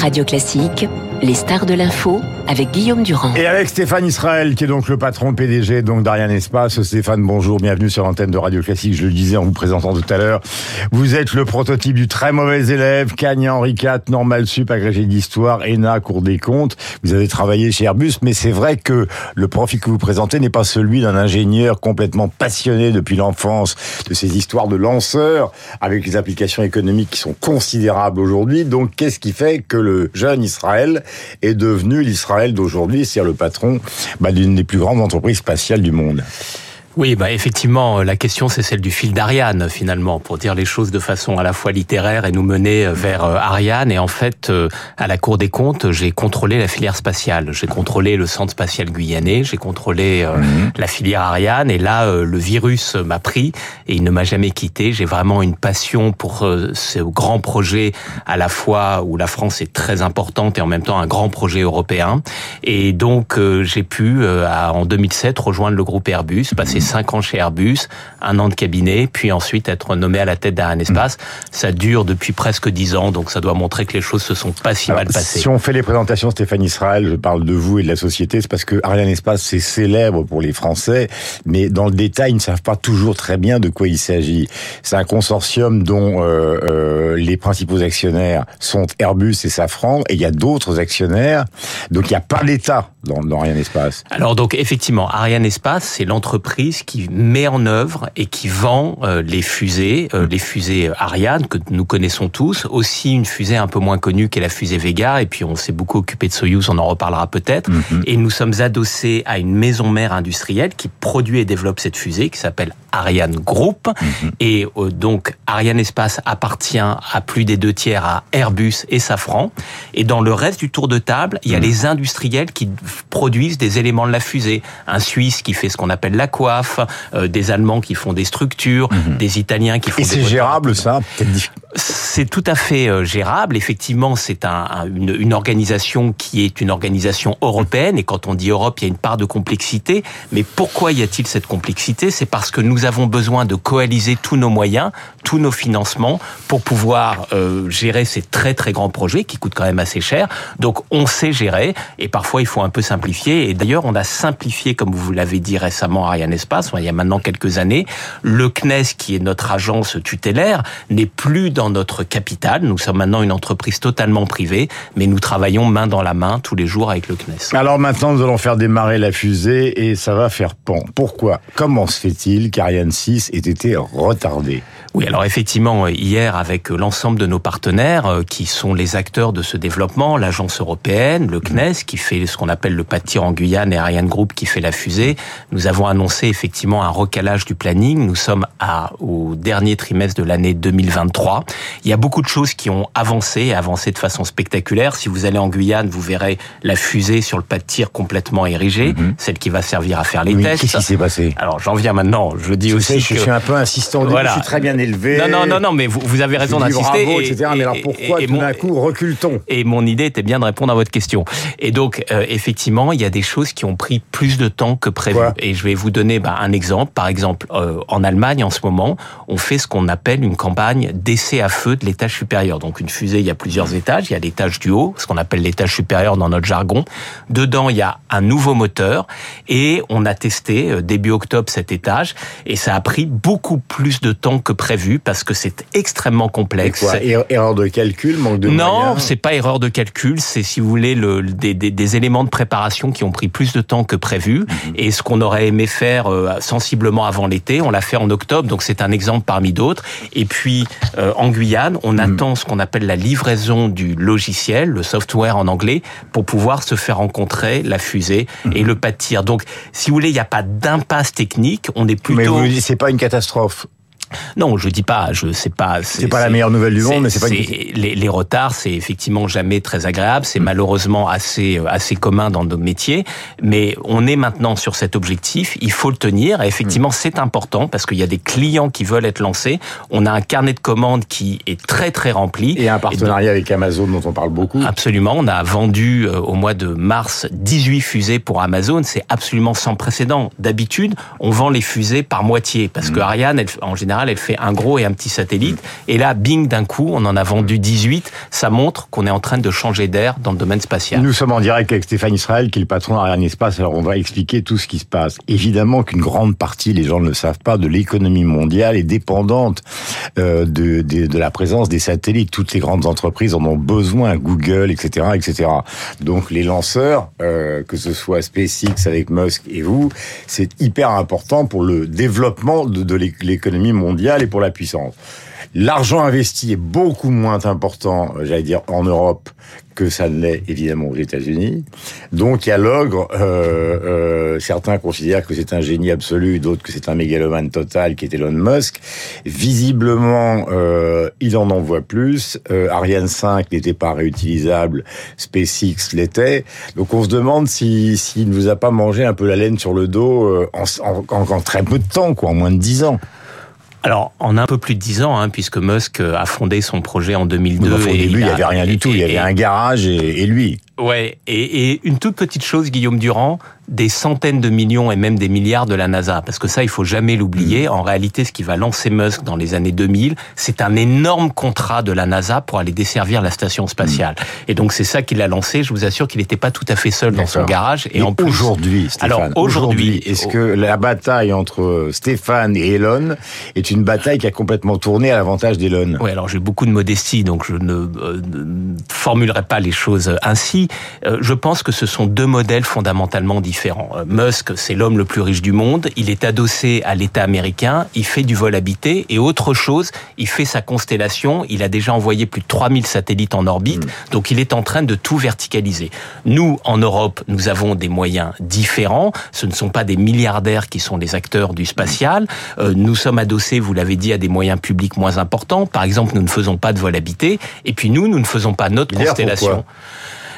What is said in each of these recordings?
Radio Classique, les stars de l'info avec Guillaume Durand. Et avec Stéphane Israël, qui est donc le patron PDG donc d'Ariane Espace. Stéphane, bonjour, bienvenue sur l'antenne de Radio Classique. Je le disais en vous présentant tout à l'heure. Vous êtes le prototype du très mauvais élève, Cagnan Henri IV, normal sup, agrégé d'histoire, ENA, Cour des comptes. Vous avez travaillé chez Airbus, mais c'est vrai que le profil que vous présentez n'est pas celui d'un ingénieur complètement passionné depuis l'enfance de ces histoires de lanceurs avec les applications économiques qui sont considérables aujourd'hui. Donc, qu'est-ce qui fait que le jeune Israël est devenu l'Israël d'aujourd'hui, c'est-à-dire le patron bah, d'une des plus grandes entreprises spatiales du monde oui, bah effectivement, la question c'est celle du fil d'Ariane finalement, pour dire les choses de façon à la fois littéraire et nous mener vers euh, Ariane. Et en fait, euh, à la Cour des comptes, j'ai contrôlé la filière spatiale. J'ai contrôlé le centre spatial guyanais, j'ai contrôlé euh, mhm. la filière Ariane. Et là, le virus m'a pris et il ne m'a jamais quitté. J'ai vraiment une passion pour ce grand projet à la fois où la France est très importante et en même temps un grand projet européen. Et donc j'ai pu en 2007 rejoindre le groupe Airbus, passer 5 ans chez Airbus, un an de cabinet, puis ensuite être nommé à la tête d'Ariane Espace. Ça dure depuis presque 10 ans, donc ça doit montrer que les choses se sont pas si mal passées. Si on fait les présentations, Stéphane Israël, je parle de vous et de la société, c'est parce que Ariane Espace, c'est célèbre pour les Français, mais dans le détail, ils ne savent pas toujours très bien de quoi il s'agit. C'est un consortium dont euh, euh, les principaux actionnaires sont Airbus et Safran, et il y a d'autres actionnaires, donc il n'y a pas l'État dans, dans Ariane Espace. Alors donc effectivement, Ariane Espace, c'est l'entreprise qui met en œuvre et qui vend euh, les fusées, euh, les fusées Ariane que nous connaissons tous, aussi une fusée un peu moins connue qu'est la fusée Vega, et puis on s'est beaucoup occupé de Soyuz, on en reparlera peut-être, mhm. et nous sommes adossés à une maison mère industrielle qui produit et développe cette fusée, qui s'appelle Ariane Group, mhm. et euh, donc Ariane Espace appartient à plus des deux tiers à Airbus et Safran, et dans le reste du tour de table, il y a mhm. les industriels qui produisent des éléments de la fusée, un Suisse qui fait ce qu'on appelle la coiffe, euh, des Allemands qui font des structures, mhm. des Italiens qui font Et des... c'est gérable ça C'est tout à fait euh, gérable. Effectivement, c'est un, une, une, organisation qui est une organisation européenne. Et quand on dit Europe, il y a une part de complexité. Mais pourquoi y a-t-il cette complexité? C'est parce que nous avons besoin de coaliser tous nos moyens, tous nos financements pour pouvoir euh, gérer ces très très grands projets qui coûtent quand même assez cher. Donc on sait gérer et parfois il faut un peu simplifier. Et d'ailleurs, on a simplifié, comme vous l'avez dit récemment, Ariane Espace il y a maintenant quelques années. Le CNES, qui est notre agence tutélaire, n'est plus dans notre capitale. Nous sommes maintenant une entreprise totalement privée, mais nous travaillons main dans la main tous les jours avec le CNES. Alors maintenant, nous allons faire démarrer la fusée et ça va faire pan. Pourquoi? Comment se fait-il qu'Ariane 6 ait été retardée? Oui, alors effectivement, hier, avec l'ensemble de nos partenaires euh, qui sont les acteurs de ce développement, l'agence européenne, le CNES, qui fait ce qu'on appelle le pas de tir en Guyane, et Ariane Group qui fait la fusée, nous avons annoncé effectivement un recalage du planning. Nous sommes à, au dernier trimestre de l'année 2023. Il y a beaucoup de choses qui ont avancé, avancé de façon spectaculaire. Si vous allez en Guyane, vous verrez la fusée sur le pas de tir complètement érigée, mhm. celle qui va servir à faire les tests. Qu'est-ce qui s'est passé? Alors j'en viens maintenant. Je dis aussi je suis un peu insistant. Voilà. Je suis très bien élevé. Non, non, non, non, mais vous, vous avez raison d'insister. Bravo, etc. mais alors pourquoi tout d'un coup recule-t-on? Et mon idée était bien de répondre à votre question. Et donc euh, effectivement, il y a des choses qui ont pris plus de temps que prévu. et je vais vous donner bah, un exemple. Par exemple, euh, en Allemagne, en ce moment, on fait ce qu'on appelle une campagne d'essai à feu de l'étage supérieur. Donc une fusée, il y a plusieurs étages. Il y a l'étage du haut, ce qu'on appelle l'étage supérieur dans notre jargon. Dedans, il y a un nouveau moteur et on a testé euh, début octobre cet étage et ça a pris beaucoup plus de temps que prévu parce que c'est extrêmement complexe. Quoi, erreur de calcul, manque de Non, c'est pas erreur de calcul, c'est si vous voulez le, des, des, des, éléments de préparation qui ont pris plus de temps que prévu. Mhm. Et ce qu'on aurait aimé faire euh, sensiblement avant l'été, on l'a fait en octobre, donc c'est un exemple parmi d'autres. Et puis euh, en Guyane, on mhm. attend ce qu'on appelle la livraison du logiciel, le software en anglais, pour pouvoir se faire rencontrer la fusée mhm. et le pas de tir. Donc, si vous voulez, il n'y a pas d'impasse technique, on est plutôt. Mais vous dites c'est pas une catastrophe. Non, je dis pas, je sais pas. C'est pas la meilleure nouvelle du monde, mais c'est pas. Les, les, retards, c'est effectivement jamais très agréable. C'est mm. malheureusement assez euh, assez commun dans nos métiers, mais on est maintenant sur cet objectif. Il faut le tenir. Et effectivement, mm. c'est important parce qu'il y a des clients qui veulent être lancés. On a un carnet de commandes qui est très très rempli. Et un partenariat avec Amazon dont on parle beaucoup. Absolument. On a vendu euh, au mois de mars 18 fusées pour Amazon. C'est absolument sans précédent. D'habitude, on vend les fusées par moitié parce mm. que Ariane, elle, en général elle fait un gros et un petit satellite. Et là, bing, d'un coup, on en a vendu 18. Ça montre qu'on est en train de changer d'air dans le domaine spatial. Nous sommes en direct avec Stéphane Israël, qui est le patron d'Ariane Espace. Alors, on va expliquer tout ce qui se passe. Évidemment qu'une grande partie, les gens ne le savent pas, de l'économie mondiale est dépendante euh, de, la présence des satellites. Toutes les grandes entreprises en ont besoin, Google, etc., etc. Donc, les lanceurs, euh, que ce soit SpaceX avec Musk et vous, c'est hyper important pour le développement de l'économie mondiale et pour la puissance. L'argent investi est beaucoup moins important, j'allais dire, en Europe que ça ne l'est évidemment aux États-Unis. Donc il y a l'ogre. Euh, euh, certains considèrent que c'est un génie absolu, d'autres que c'est un mégalomane total, qui est Elon Musk. Visiblement, euh, il en envoie plus. Ariane 5 n'était pas réutilisable, SpaceX l'était. Donc on se demande s'il si, ne vous a pas mangé un peu la laine sur le dos en, en, très peu de temps, quoi, en moins de dix ans. Alors, en un peu plus de dix ans, hein, puisque Musk a fondé son projet en 2002. au début, il n'y avait rien du tout. Il y avait un garage et, et lui. Ouais, et, et, une toute petite chose, Guillaume Durand, des centaines de millions et même des milliards de la NASA, parce que ça, il faut jamais l'oublier. En réalité, ce qui va lancer Musk dans les années 2000, c'est un énorme contrat de la NASA pour aller desservir la station spatiale. Et donc, c'est ça qu'il a lancé. Je vous assure qu'il n'était pas tout à fait seul dans son garage. Et, en plus, aujourd'hui, Stéphane, alors aujourd'hui, est-ce que la bataille entre Stéphane et Elon est une bataille qui a complètement tourné à l'avantage d'Elon? Oui, alors j'ai beaucoup de modestie, donc je ne, euh, ne formulerai pas les choses ainsi. Euh, je pense que ce sont deux modèles fondamentalement différents. Euh, Musk, c'est l'homme le plus riche du monde, il est adossé à l'État américain, il fait du vol habité, et autre chose, il fait sa constellation, il a déjà envoyé plus de 3000 satellites en orbite, mmh. donc il est en train de tout verticaliser. Nous, en Europe, nous avons des moyens différents, ce ne sont pas des milliardaires qui sont les acteurs du spatial, euh, nous sommes adossés, vous l'avez dit, à des moyens publics moins importants, par exemple, nous ne faisons pas de vol habité, et puis nous, nous ne faisons pas notre constellation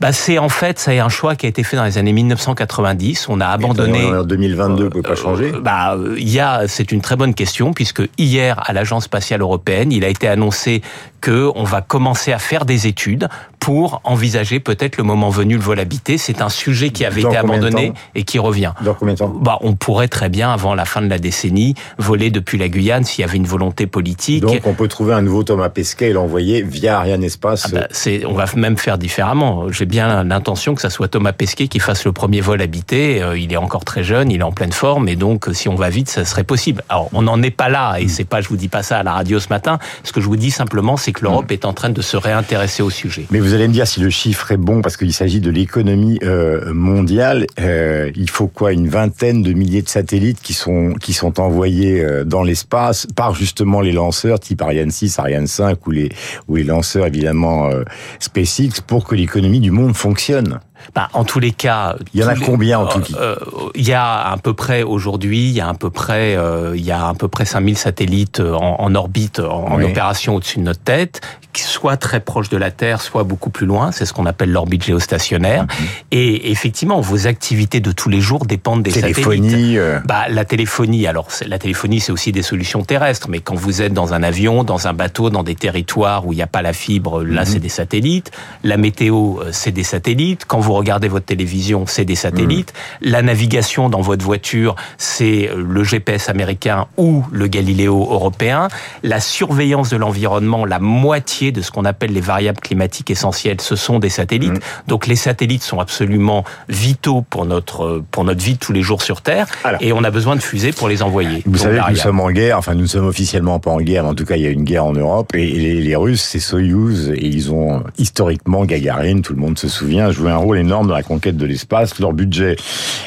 bah, c'est en fait, c'est un choix qui a été fait dans les années 1990. On a abandonné. En 2022, euh, peut pas changer. Bah, il y a, c'est une très bonne question puisque hier à l'agence spatiale européenne, il a été annoncé que on va commencer à faire des études pour envisager peut-être le moment venu le vol habité. C'est un sujet qui avait Dans été abandonné et qui revient. Dans combien de temps? Bah, On pourrait très bien, avant la fin de la décennie, voler depuis la Guyane s'il y avait une volonté politique. Donc on peut trouver un nouveau Thomas Pesquet et l'envoyer via Ariane Espace. Ah bah, c'est, on va même faire différemment. J'ai bien l'intention que ça soit Thomas Pesquet qui fasse le premier vol habité. Euh, il est encore très jeune, il est en pleine forme et donc si on va vite, ça serait possible. Alors on n'en est pas là et c'est pas, je vous dis pas ça à la radio ce matin. Ce que je vous dis simplement, c'est que l'Europe est en train de se réintéresser au sujet. Mais vous allez me dire si le chiffre est bon, parce qu'il s'agit de l'économie euh, mondiale. Euh, il faut quoi Une vingtaine de milliers de satellites qui sont qui sont envoyés euh, dans l'espace par justement les lanceurs type Ariane 6, Ariane 5 ou les ou les lanceurs évidemment euh, SpaceX pour que l'économie du monde fonctionne. Bah, en tous les cas, il y en a les, combien en tout euh, Il y a à peu près aujourd'hui, il y a à peu près, euh, il y a à peu près 5000 satellites en, en orbite, en, oui. opération au-dessus de notre tête, soit très proche de la Terre, soit beaucoup plus loin. C'est ce qu'on appelle l'orbite géostationnaire. Mm -hmm. Et effectivement, vos activités de tous les jours dépendent des téléphonie, satellites. Euh... Bah, la téléphonie, alors la téléphonie, c'est aussi des solutions terrestres. Mais quand vous êtes dans un avion, dans un bateau, dans des territoires où il n'y a pas la fibre, là, mm -hmm. c'est des satellites. La météo, c'est des satellites. Quand vous regardez votre télévision, c'est des satellites. Mmh. La navigation dans votre voiture, c'est le GPS américain ou le Galileo européen. La surveillance de l'environnement, la moitié de ce qu'on appelle les variables climatiques essentielles, ce sont des satellites. Mmh. Donc les satellites sont absolument vitaux pour notre pour notre vie de tous les jours sur Terre, Alors, et on a besoin de fusées pour les envoyer. Vous savez que nous sommes en guerre. Enfin, nous ne sommes officiellement pas en guerre, mais en tout cas, il y a une guerre en Europe. Et les, les Russes, c'est Soyuz, et ils ont historiquement Gagarine, tout le monde se souvient, joué un rôle énorme dans la conquête de l'espace. Leur budget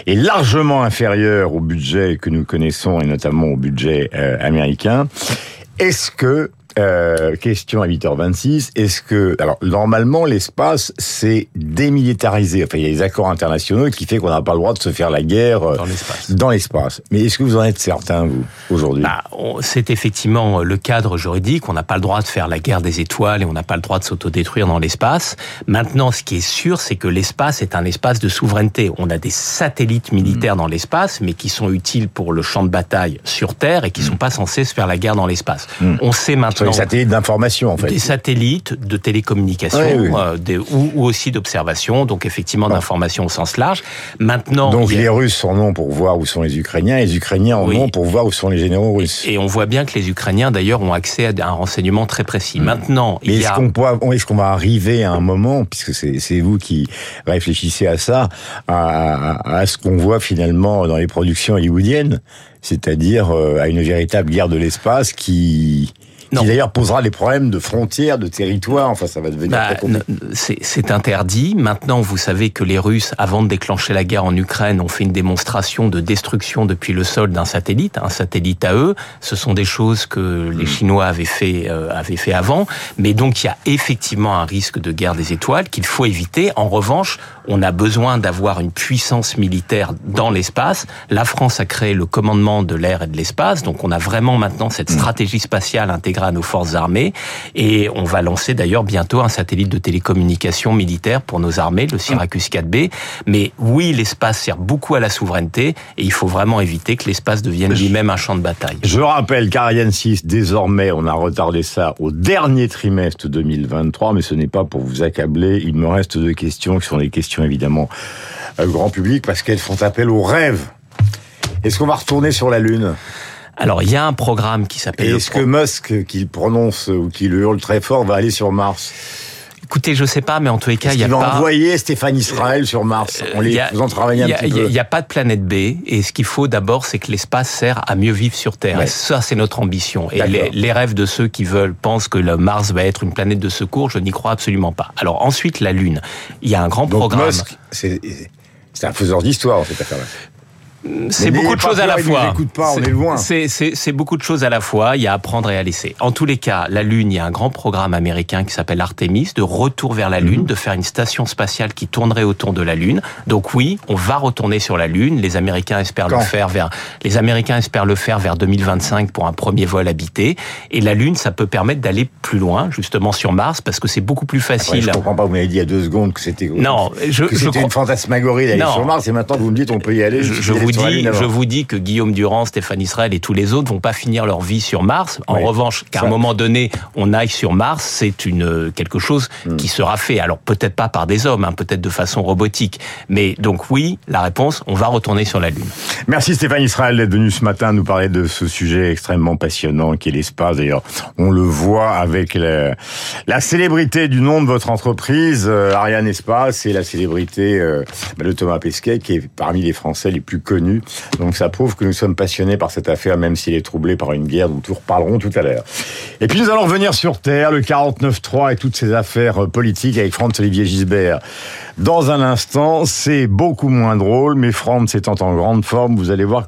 est largement inférieur au budget que nous connaissons et notamment au budget euh, américain. Est-ce que euh, question à 8h26. Est-ce que, alors normalement l'espace c'est démilitarisé. Enfin, il y a des accords internationaux qui fait qu'on n'a pas le droit de se faire la guerre euh, dans l'espace. Dans l'espace. Mais est-ce que vous en êtes certain vous aujourd'hui? Bah, C'est effectivement le cadre juridique. On n'a pas le droit de faire la guerre des étoiles et on n'a pas le droit de s'autodétruire dans l'espace. Maintenant, ce qui est sûr, c'est que l'espace est un espace de souveraineté. On a des satellites militaires mmh. dans l'espace, mais qui sont utiles pour le champ de bataille sur Terre et qui mmh. sont pas censés se faire la guerre dans l'espace. Mmh. On sait maintenant Les satellites d'information, en fait. Des satellites de télécommunication Oui, oui. euh, des- ou, ou aussi d'observation, donc effectivement d'information au sens large. Maintenant, Donc a- les Russes en ont pour voir où sont les Ukrainiens, et les Ukrainiens en Oui. ont pour voir où sont les généraux russes. et on voit bien que les Ukrainiens d'ailleurs ont accès à un renseignement très précis. Maintenant, Hmm. Mais il y est-ce a qu'on va arriver à un moment, puisque c'est vous qui réfléchissez à ça, à, à- à ce qu'on voit finalement dans les productions hollywoodiennes, c'est-à-dire euh, à une véritable guerre de l'espace qui, Non. qui d'ailleurs posera des problèmes de frontières, de territoire. Enfin, ça va devenir Bah, très c'est c'est interdit. Maintenant, vous savez que les Russes, avant de déclencher la guerre en Ukraine, ont fait une démonstration de destruction depuis le sol d'un satellite, un satellite à eux. Ce sont des choses que les Chinois avaient fait, euh, avaient fait avant. Mais donc, il y a effectivement un risque de guerre des étoiles qu'il faut éviter. En revanche, on a besoin d'avoir une puissance militaire dans l'espace. La France a créé le commandement de l'air et de l'espace. Donc, on a vraiment maintenant cette stratégie spatiale intégrée à nos forces armées. Et on va lancer d'ailleurs bientôt un satellite de télécommunication militaire pour nos armées, le Syracuse 4B. Mais oui, l'espace sert beaucoup à la souveraineté et il faut vraiment éviter que l'espace devienne lui-même un champ de bataille. Je rappelle qu'Ariane 6, désormais, on a retardé ça au dernier trimestre 2023, mais ce n'est pas pour vous accabler. Il me reste deux questions qui sont des questions évidemment euh, grand public parce qu'elles font appel au rêve. Est-ce qu'on va retourner sur la Lune? Alors, il y a un programme qui s'appelle... Est-ce que Musk, qu'il prononce ou qu'il hurle très fort, va aller sur Mars Écoutez, je sais pas, mais en tous les cas, il y a pas... envoyer Stéphane Israël sur Mars en les Il y a- faisant travailler un a- petit peu Il n'y a pas de planète B, et ce qu'il faut d'abord, c'est que l'espace sert à mieux vivre sur Terre. Ouais. Et ça, c'est notre ambition. Et les, les rêves de ceux qui veulent pensent que le Mars va être une planète de secours, je n'y crois absolument pas. Alors ensuite, la Lune. Il y a un grand Donc programme. Musk, c'est un faiseur d'histoire dans cette affaire-là. C'est beaucoup de choses à la fois. écoute pas, on C'est- est loin. C'est c'est- c'est beaucoup de choses à la fois. Il y a à prendre et à laisser. En tous les cas, la Lune, il y a un grand programme américain qui s'appelle Artemis de retour vers la Lune, Mhm. de faire une station spatiale qui tournerait autour de la Lune. Donc oui, on va retourner sur la Lune. Les Américains espèrent Quand le faire vers les Américains espèrent le faire vers 2025 pour un premier vol habité. Et la Lune, ça peut permettre d'aller plus loin, justement sur Mars, parce que c'est beaucoup plus Après, facile. je comprends pas, vous m'avez dit il y a deux secondes que c'était Non, je, que je c'était crois- une fantasmagorie d'aller sur Mars et maintenant vous me dites on peut y aller. Je, je vous dis, je vous dis que Guillaume Durand, Stéphane Israël et tous les autres vont pas finir leur vie sur Mars. En Oui. revanche, qu'à un moment donné, on aille sur Mars, c'est une quelque chose Hmm. qui sera fait. Alors peut-être pas par des hommes, hein, peut-être de façon robotique, mais donc oui, la réponse, on va retourner sur la Lune. Merci Stéphane Israël d'être venu ce matin nous parler de ce sujet extrêmement passionnant qui est l'espace. D'ailleurs, on le voit avec la, la célébrité du nom de votre entreprise, euh, Ariane Espace, et la célébrité euh, bah, de Thomas Pesquet, qui est parmi les Français les plus connus. Donc ça prouve que nous sommes passionnés par cette affaire, même s'il est troublé par une guerre dont nous reparlerons tout à l'heure. Et puis nous allons revenir sur Terre, le 49-3 et toutes ces affaires euh, politiques avec Franz-Olivier Gisbert. Dans un instant, c'est beaucoup moins drôle, mais Franz étant en grande forme, vous allez voir que